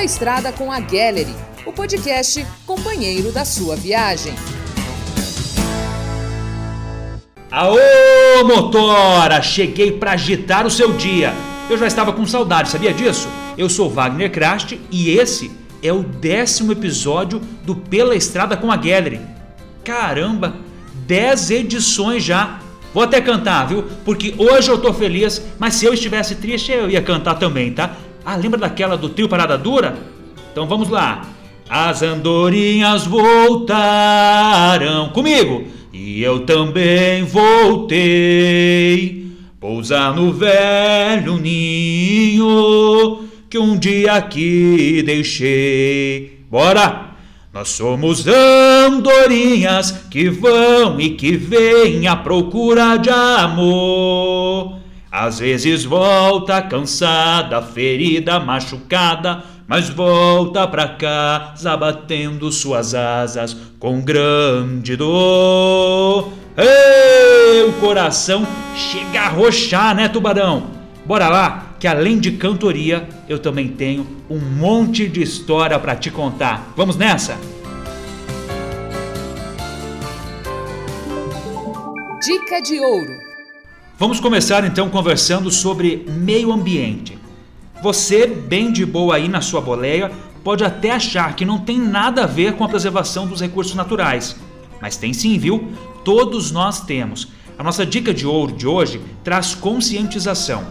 Pela Estrada com a Gallery, o podcast companheiro da sua viagem. Aô, motora! Cheguei para agitar o seu dia. Eu já estava com saudade, sabia disso? Eu sou Wagner Krast e esse é o décimo episódio do Pela Estrada com a Gallery. Caramba, 10 edições já. Vou até cantar, viu? Porque hoje eu tô feliz, mas se eu estivesse triste eu ia cantar também, tá? Ah, lembra daquela do trio Parada Dura? Então vamos lá. As andorinhas voltaram comigo e eu também voltei pousar no velho ninho que um dia aqui deixei. Bora! Nós somos andorinhas que vão e que vêm à procura de amor. Às vezes volta cansada, ferida, machucada, mas volta pra casa batendo suas asas com grande dor. Ei, o coração chega a roxar, né, tubarão? Bora lá, que além de cantoria, eu também tenho um monte de história para te contar. Vamos nessa? Dica de ouro. Vamos começar então conversando sobre meio ambiente. Você, bem de boa aí na sua boleia, pode até achar que não tem nada a ver com a preservação dos recursos naturais. Mas tem sim, viu? Todos nós temos. A nossa dica de ouro de hoje traz conscientização.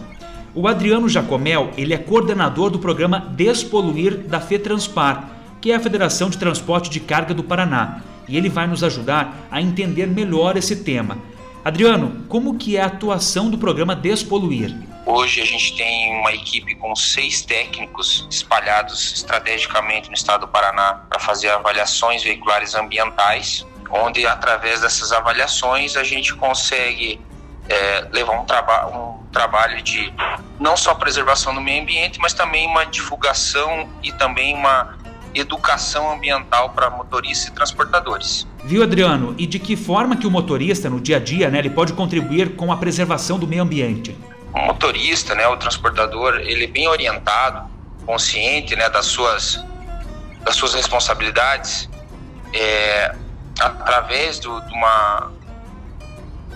O Adriano Jacomel, ele é coordenador do programa Despoluir da FETranspar, que é a Federação de Transporte de Carga do Paraná, e ele vai nos ajudar a entender melhor esse tema. Adriano, como que é a atuação do programa Despoluir? Hoje a gente tem uma equipe com seis técnicos espalhados estrategicamente no estado do Paraná para fazer avaliações veiculares ambientais, onde através dessas avaliações a gente consegue é, levar um, traba um trabalho de não só preservação do meio ambiente, mas também uma divulgação e também uma educação ambiental para motoristas e transportadores. Viu, Adriano? E de que forma que o motorista, no dia a dia, né, ele pode contribuir com a preservação do meio ambiente? O motorista, né, o transportador, ele é bem orientado, consciente né, das, suas, das suas responsabilidades, é, através do, de uma,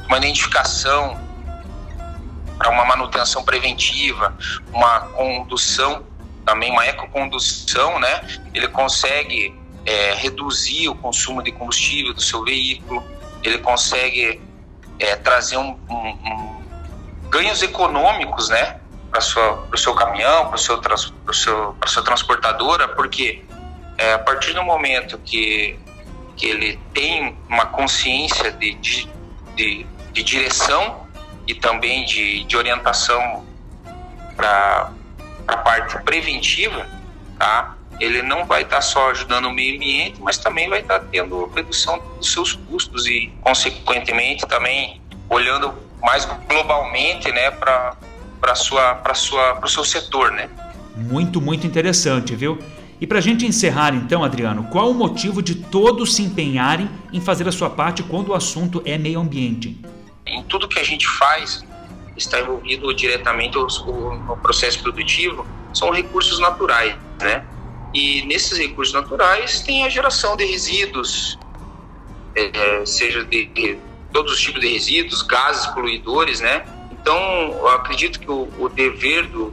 uma identificação para uma manutenção preventiva, uma condução também uma ecocondução, né? Ele consegue é, reduzir o consumo de combustível do seu veículo, ele consegue é, trazer um, um, um, ganhos econômicos, né? Para o seu caminhão, para seu, seu, sua transportadora, porque é, a partir do momento que, que ele tem uma consciência de, de, de, de direção e também de, de orientação para a parte preventiva, tá? Ele não vai estar tá só ajudando o meio ambiente, mas também vai estar tá tendo redução dos seus custos e, consequentemente, também olhando mais globalmente, né, para para sua para sua para o seu setor, né? Muito muito interessante, viu? E para a gente encerrar então, Adriano, qual o motivo de todos se empenharem em fazer a sua parte quando o assunto é meio ambiente? Em tudo que a gente faz, está envolvido diretamente no processo produtivo são recursos naturais, né? E nesses recursos naturais tem a geração de resíduos, é, seja de, de, todos os tipos de resíduos, gases poluidores, né? Então, acredito que o, o dever do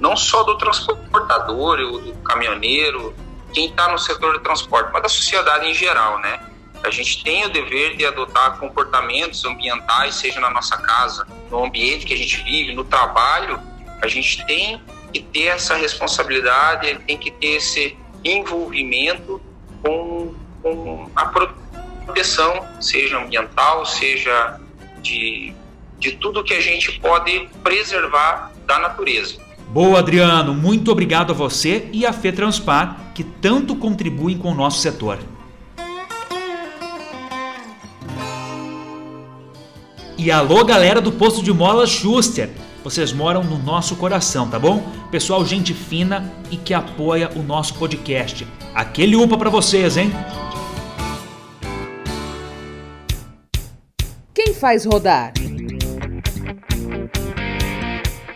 não só do transportador, do caminhoneiro, quem está no setor de transporte, mas da sociedade em geral, né? A gente tem o dever de adotar comportamentos ambientais, seja na nossa casa, no ambiente que a gente vive, no trabalho. A gente tem que ter essa responsabilidade, tem que ter esse envolvimento com, com a proteção, seja ambiental, seja de, de tudo que a gente pode preservar da natureza. Boa, Adriano. Muito obrigado a você e a FETranspar, que tanto contribuem com o nosso setor. E alô, galera do posto de mola Schuster. Vocês moram no nosso coração, tá bom? Pessoal, gente fina e que apoia o nosso podcast. Aquele upa para vocês, hein? Quem faz rodar?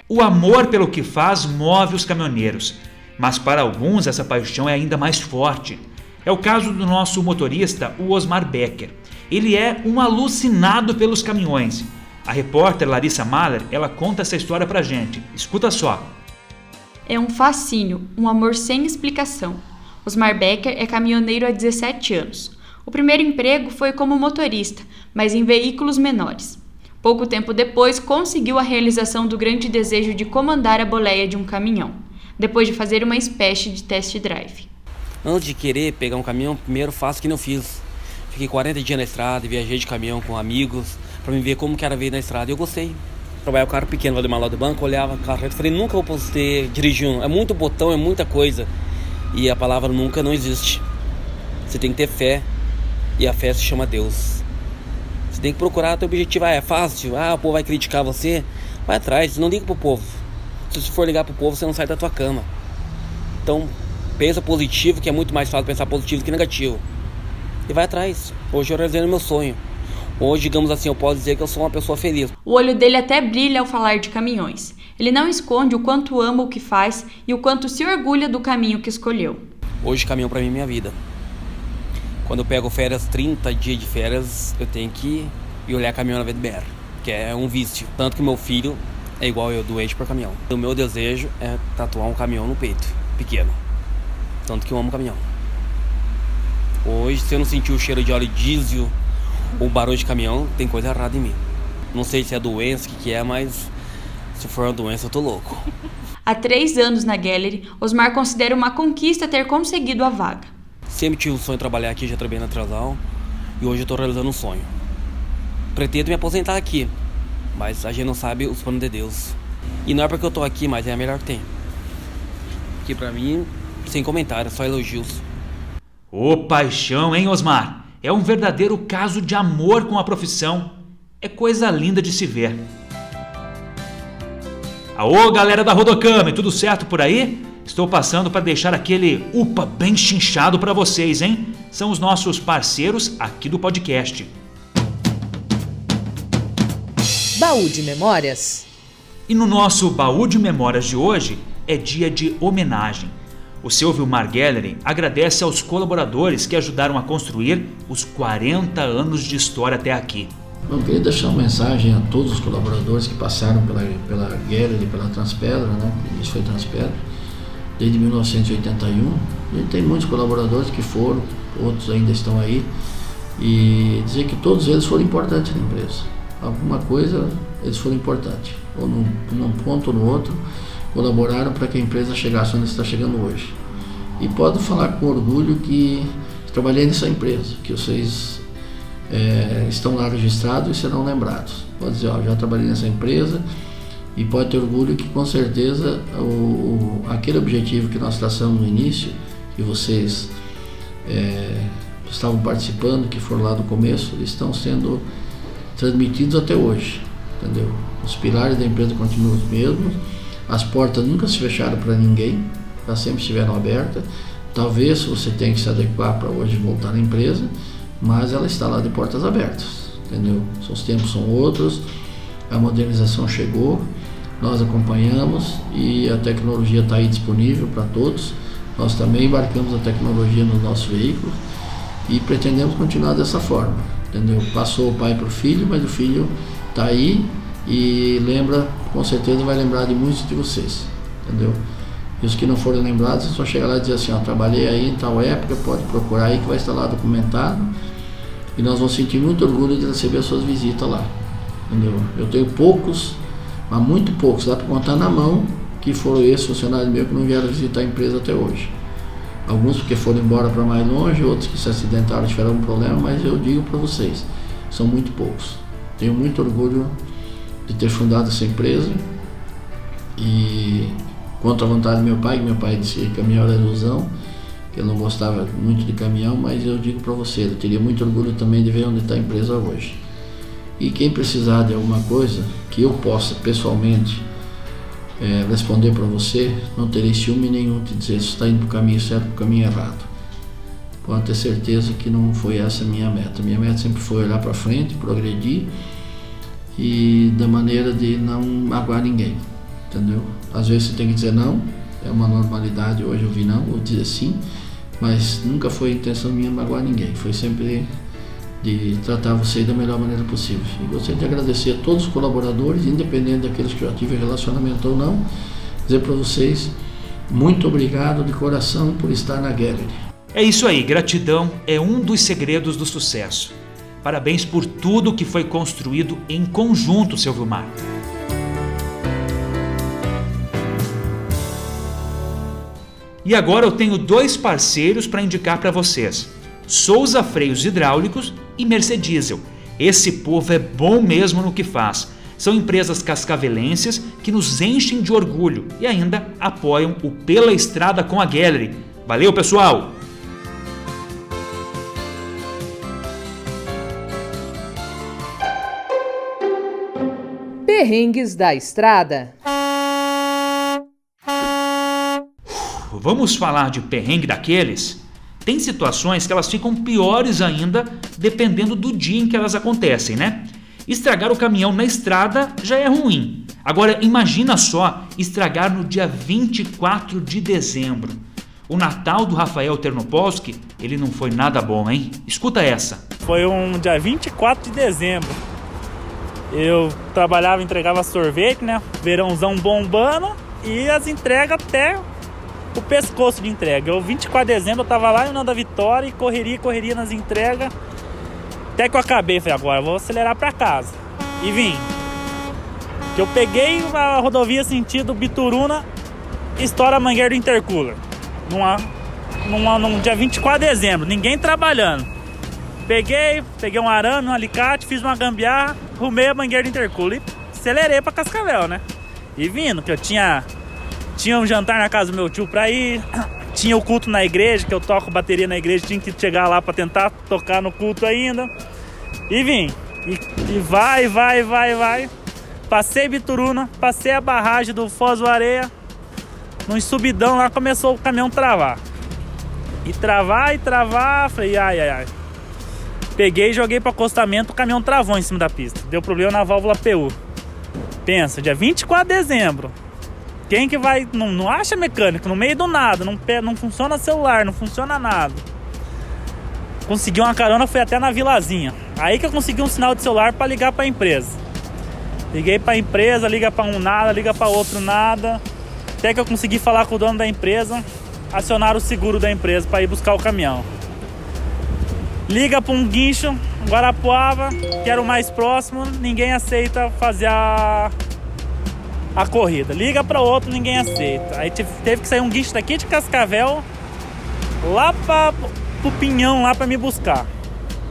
O amor pelo que faz move os caminhoneiros. Mas para alguns essa paixão é ainda mais forte. É o caso do nosso motorista, o Osmar Becker. Ele é um alucinado pelos caminhões. A repórter Larissa Mahler, ela conta essa história pra gente. Escuta só. É um fascínio, um amor sem explicação. Osmar Becker é caminhoneiro há 17 anos. O primeiro emprego foi como motorista, mas em veículos menores. Pouco tempo depois, conseguiu a realização do grande desejo de comandar a boleia de um caminhão, depois de fazer uma espécie de test drive. Antes de querer pegar um caminhão, primeiro faço que não fiz. Fiquei 40 dias na estrada, viajei de caminhão com amigos, para me ver como que era ver na estrada. E eu gostei. Trabalhava com carro pequeno, vou mal do banco, olhava o carro, eu falei, nunca vou poder dirigir um. É muito botão, é muita coisa. E a palavra nunca não existe. Você tem que ter fé, e a fé se chama Deus. Você tem que procurar teu objetivo. Ah, é fácil? Ah, o povo vai criticar você. Vai atrás, não liga pro povo. Se você for ligar pro povo, você não sai da tua cama. Então, pensa positivo, que é muito mais fácil pensar positivo que negativo. E vai atrás. Hoje eu realizei meu sonho. Hoje, digamos assim, eu posso dizer que eu sou uma pessoa feliz. O olho dele até brilha ao falar de caminhões. Ele não esconde o quanto ama o que faz e o quanto se orgulha do caminho que escolheu. Hoje, caminhão para mim é minha vida. Quando eu pego férias, 30 dias de férias, eu tenho que ir olhar caminhão na VDBR, que é um vício. Tanto que meu filho é igual eu, doente por caminhão. O meu desejo é tatuar um caminhão no peito, pequeno. Tanto que eu amo caminhão. Hoje, se eu não sentir o cheiro de óleo diesel ou barulho de caminhão, tem coisa errada em mim. Não sei se é doença, o que, que é, mas se for uma doença, eu tô louco. Há três anos na Gallery, Osmar considera uma conquista ter conseguido a vaga. Sempre tive o sonho de trabalhar aqui, já trabalhei na Trasal e hoje eu estou realizando um sonho. Pretendo me aposentar aqui, mas a gente não sabe os planos de Deus. E não é porque eu estou aqui, mas é a melhor que tem. Que para mim, sem comentários, só elogios. Ô paixão, hein, Osmar? É um verdadeiro caso de amor com a profissão. É coisa linda de se ver. Aô, galera da Rodocama, tudo certo por aí? Estou passando para deixar aquele upa bem chinchado para vocês, hein? São os nossos parceiros aqui do podcast. Baú de Memórias. E no nosso Baú de Memórias de hoje é dia de homenagem. O seu Vilmar Gallery agradece aos colaboradores que ajudaram a construir os 40 anos de história até aqui. Eu queria deixar uma mensagem a todos os colaboradores que passaram pela, pela Gallery, pela Transpedra, né? Isso foi Transpedra desde 1981. A gente tem muitos colaboradores que foram, outros ainda estão aí, e dizer que todos eles foram importantes na empresa. Alguma coisa eles foram importantes, ou num, num ponto ou no outro, colaboraram para que a empresa chegasse onde está chegando hoje. E posso falar com orgulho que trabalhei nessa empresa, que vocês é, estão lá registrados e serão lembrados. Pode dizer, ó, já trabalhei nessa empresa, e pode ter orgulho que com certeza o, aquele objetivo que nós traçamos no início, que vocês é, estavam participando, que foram lá no começo, estão sendo transmitidos até hoje, entendeu? Os pilares da empresa continuam os mesmos, as portas nunca se fecharam para ninguém, elas sempre estiveram abertas. Talvez você tenha que se adequar para hoje voltar à empresa, mas ela está lá de portas abertas, entendeu? Os tempos são outros, a modernização chegou, nós acompanhamos e a tecnologia está aí disponível para todos. Nós também embarcamos a tecnologia nos nossos veículos e pretendemos continuar dessa forma, entendeu? Passou o pai para o filho, mas o filho está aí e lembra, com certeza vai lembrar de muitos de vocês, entendeu? E os que não forem lembrados, só chegar lá e dizer assim, ó, trabalhei aí em tal época, pode procurar aí que vai estar lá documentado e nós vamos sentir muito orgulho de receber as suas visitas lá, entendeu? Eu tenho poucos mas muito poucos, dá para contar na mão que foram esses funcionários meus que não vieram visitar a empresa até hoje. Alguns porque foram embora para mais longe, outros que se acidentaram tiveram um problema, mas eu digo para vocês, são muito poucos. Tenho muito orgulho de ter fundado essa empresa e contra a vontade do meu pai, que meu pai disse que caminhão era ilusão, que eu não gostava muito de caminhão, mas eu digo para você, eu teria muito orgulho também de ver onde está a empresa hoje. E quem precisar de alguma coisa que eu possa pessoalmente é, responder para você, não terei ciúme nenhum de dizer se está indo para o caminho certo ou para caminho errado. Pode ter certeza que não foi essa a minha meta. Minha meta sempre foi olhar para frente, progredir e da maneira de não magoar ninguém, entendeu? Às vezes você tem que dizer não, é uma normalidade. Hoje eu vi não, vou dizer sim, mas nunca foi intenção minha magoar ninguém. Foi sempre de tratar você da melhor maneira possível. E gostaria de agradecer a todos os colaboradores, independente daqueles que eu tive relacionamento ou não, dizer para vocês muito obrigado de coração por estar na Gallery. É isso aí, gratidão é um dos segredos do sucesso. Parabéns por tudo que foi construído em conjunto, seu Vilmar. E agora eu tenho dois parceiros para indicar para vocês: Souza Freios Hidráulicos e Mercediesel. Esse povo é bom mesmo no que faz. São empresas cascavelenses que nos enchem de orgulho e ainda apoiam o Pela Estrada com a Gallery. Valeu, pessoal! Perrengues da estrada. Vamos falar de perrengue daqueles? Tem situações que elas ficam piores ainda dependendo do dia em que elas acontecem, né? Estragar o caminhão na estrada já é ruim. Agora imagina só estragar no dia 24 de dezembro. O Natal do Rafael Ternopolsky, ele não foi nada bom, hein? Escuta essa. Foi um dia 24 de dezembro. Eu trabalhava, entregava sorvete, né? Verãozão bombando e as entregas até o pescoço de entrega. Eu 24 de dezembro eu tava lá em Nanda Vitória e correria, correria nas entregas. Até que eu acabei, falei, agora vou acelerar para casa. E vim. Que eu peguei a rodovia sentido Bituruna, estoura a mangueira do intercooler. Numa, numa, num dia 24 de dezembro, ninguém trabalhando. Peguei, peguei um arame, um alicate, fiz uma gambiarra, rumei a mangueira do intercooler e acelerei para Cascavel, né? E vindo, que eu tinha tinha um jantar na casa do meu tio pra ir. Tinha o culto na igreja, que eu toco bateria na igreja, tinha que chegar lá para tentar tocar no culto ainda. E vim. E, e, vai, vai, vai, vai. Passei Bituruna, passei a barragem do Foz do Areia. Num subidão lá começou o caminhão travar. E travar e travar, falei, ai, ai, ai. Peguei e joguei para acostamento, o caminhão travou em cima da pista. Deu problema na válvula PU. Pensa, dia 24 de dezembro. Quem que vai. Não, não acha mecânico, no meio do nada, não, não funciona celular, não funciona nada. Consegui uma carona, fui até na vilazinha. Aí que eu consegui um sinal de celular para ligar para a empresa. Liguei para a empresa, liga para um nada, liga para outro nada. Até que eu consegui falar com o dono da empresa, acionar o seguro da empresa para ir buscar o caminhão. Liga para um guincho, Guarapuava, que era o mais próximo, ninguém aceita fazer a a corrida. Liga para outro, ninguém aceita. Aí teve que sair um guincho daqui de Cascavel lá para o Pinhão lá para me buscar.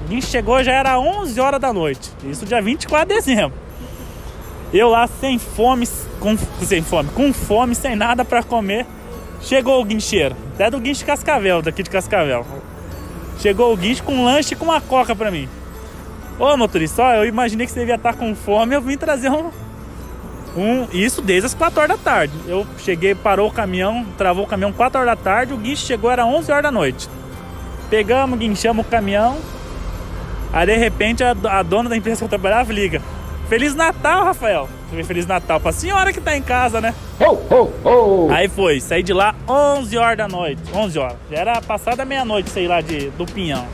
O guincho chegou já era 11 horas da noite. Isso dia 24 de dezembro. Eu lá sem fome, com, sem fome, com fome, sem nada para comer. Chegou o guincheiro, até do guincho de Cascavel, daqui de Cascavel. Chegou o guincho com um lanche e com uma coca para mim. Ô motorista, ó, eu imaginei que você devia estar com fome, eu vim trazer um, um, isso desde as 4 horas da tarde. Eu cheguei, parou o caminhão, travou o caminhão 4 horas da tarde, o guincho chegou, era 11 horas da noite. Pegamos, guinchamos o caminhão. Aí de repente a, a dona da empresa que eu trabalhava liga. Feliz Natal, Rafael. Feliz Natal pra senhora que tá em casa, né? Ho, ho, ho. Aí foi, saí de lá 11 horas da noite. 11 horas. Já era passada meia-noite, sei lá, de, do Pinhão.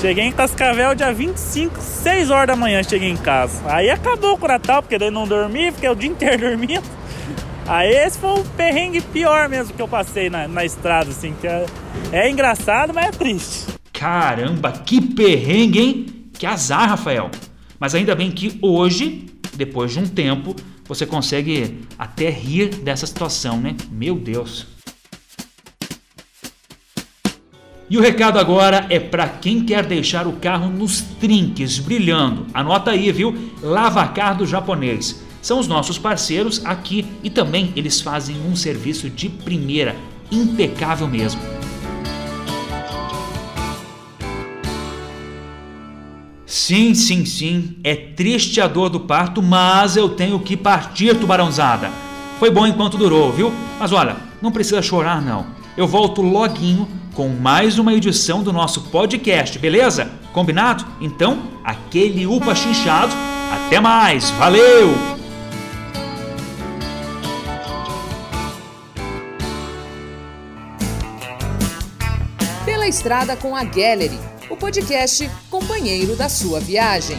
Cheguei em Cascavel dia 25, 6 horas da manhã cheguei em casa. Aí acabou com o Natal, porque daí não dormi, fiquei o dia inteiro dormindo. Aí esse foi o perrengue pior mesmo que eu passei na, na estrada, assim, que é, é engraçado, mas é triste. Caramba, que perrengue, hein? Que azar, Rafael. Mas ainda bem que hoje, depois de um tempo, você consegue até rir dessa situação, né? Meu Deus. E o recado agora é para quem quer deixar o carro nos trinques, brilhando. Anota aí, viu? Lavacar do japonês. São os nossos parceiros aqui e também eles fazem um serviço de primeira, impecável mesmo. Sim, sim, sim, é triste a dor do parto, mas eu tenho que partir, tubarãozada. Foi bom enquanto durou, viu? Mas olha, não precisa chorar não. Eu volto loguinho com mais uma edição do nosso podcast, beleza? Combinado? Então, aquele upa chinchado. Até mais, valeu! Pela Estrada com a Gallery o podcast companheiro da sua viagem.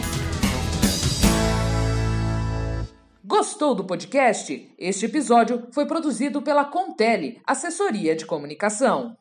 Gostou do podcast? Este episódio foi produzido pela Contele, assessoria de comunicação.